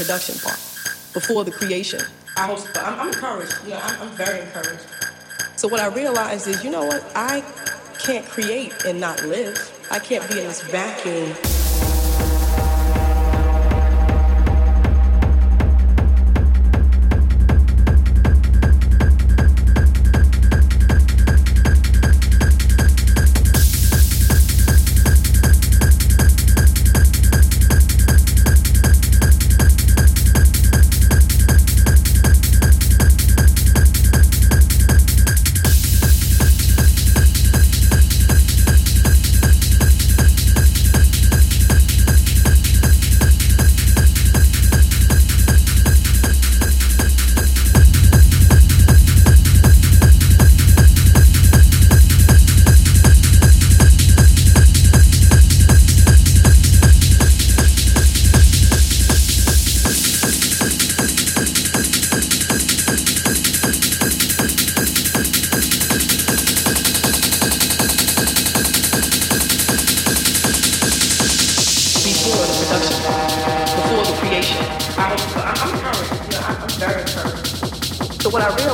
production part, before the creation. I was, I'm, I'm encouraged. You know, I'm, I'm very encouraged. So what I realized is, you know what? I can't create and not live. I can't be in this vacuum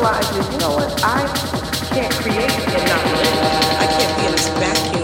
realize is, you know what, I can't create and not live. I can't be in this vacuum.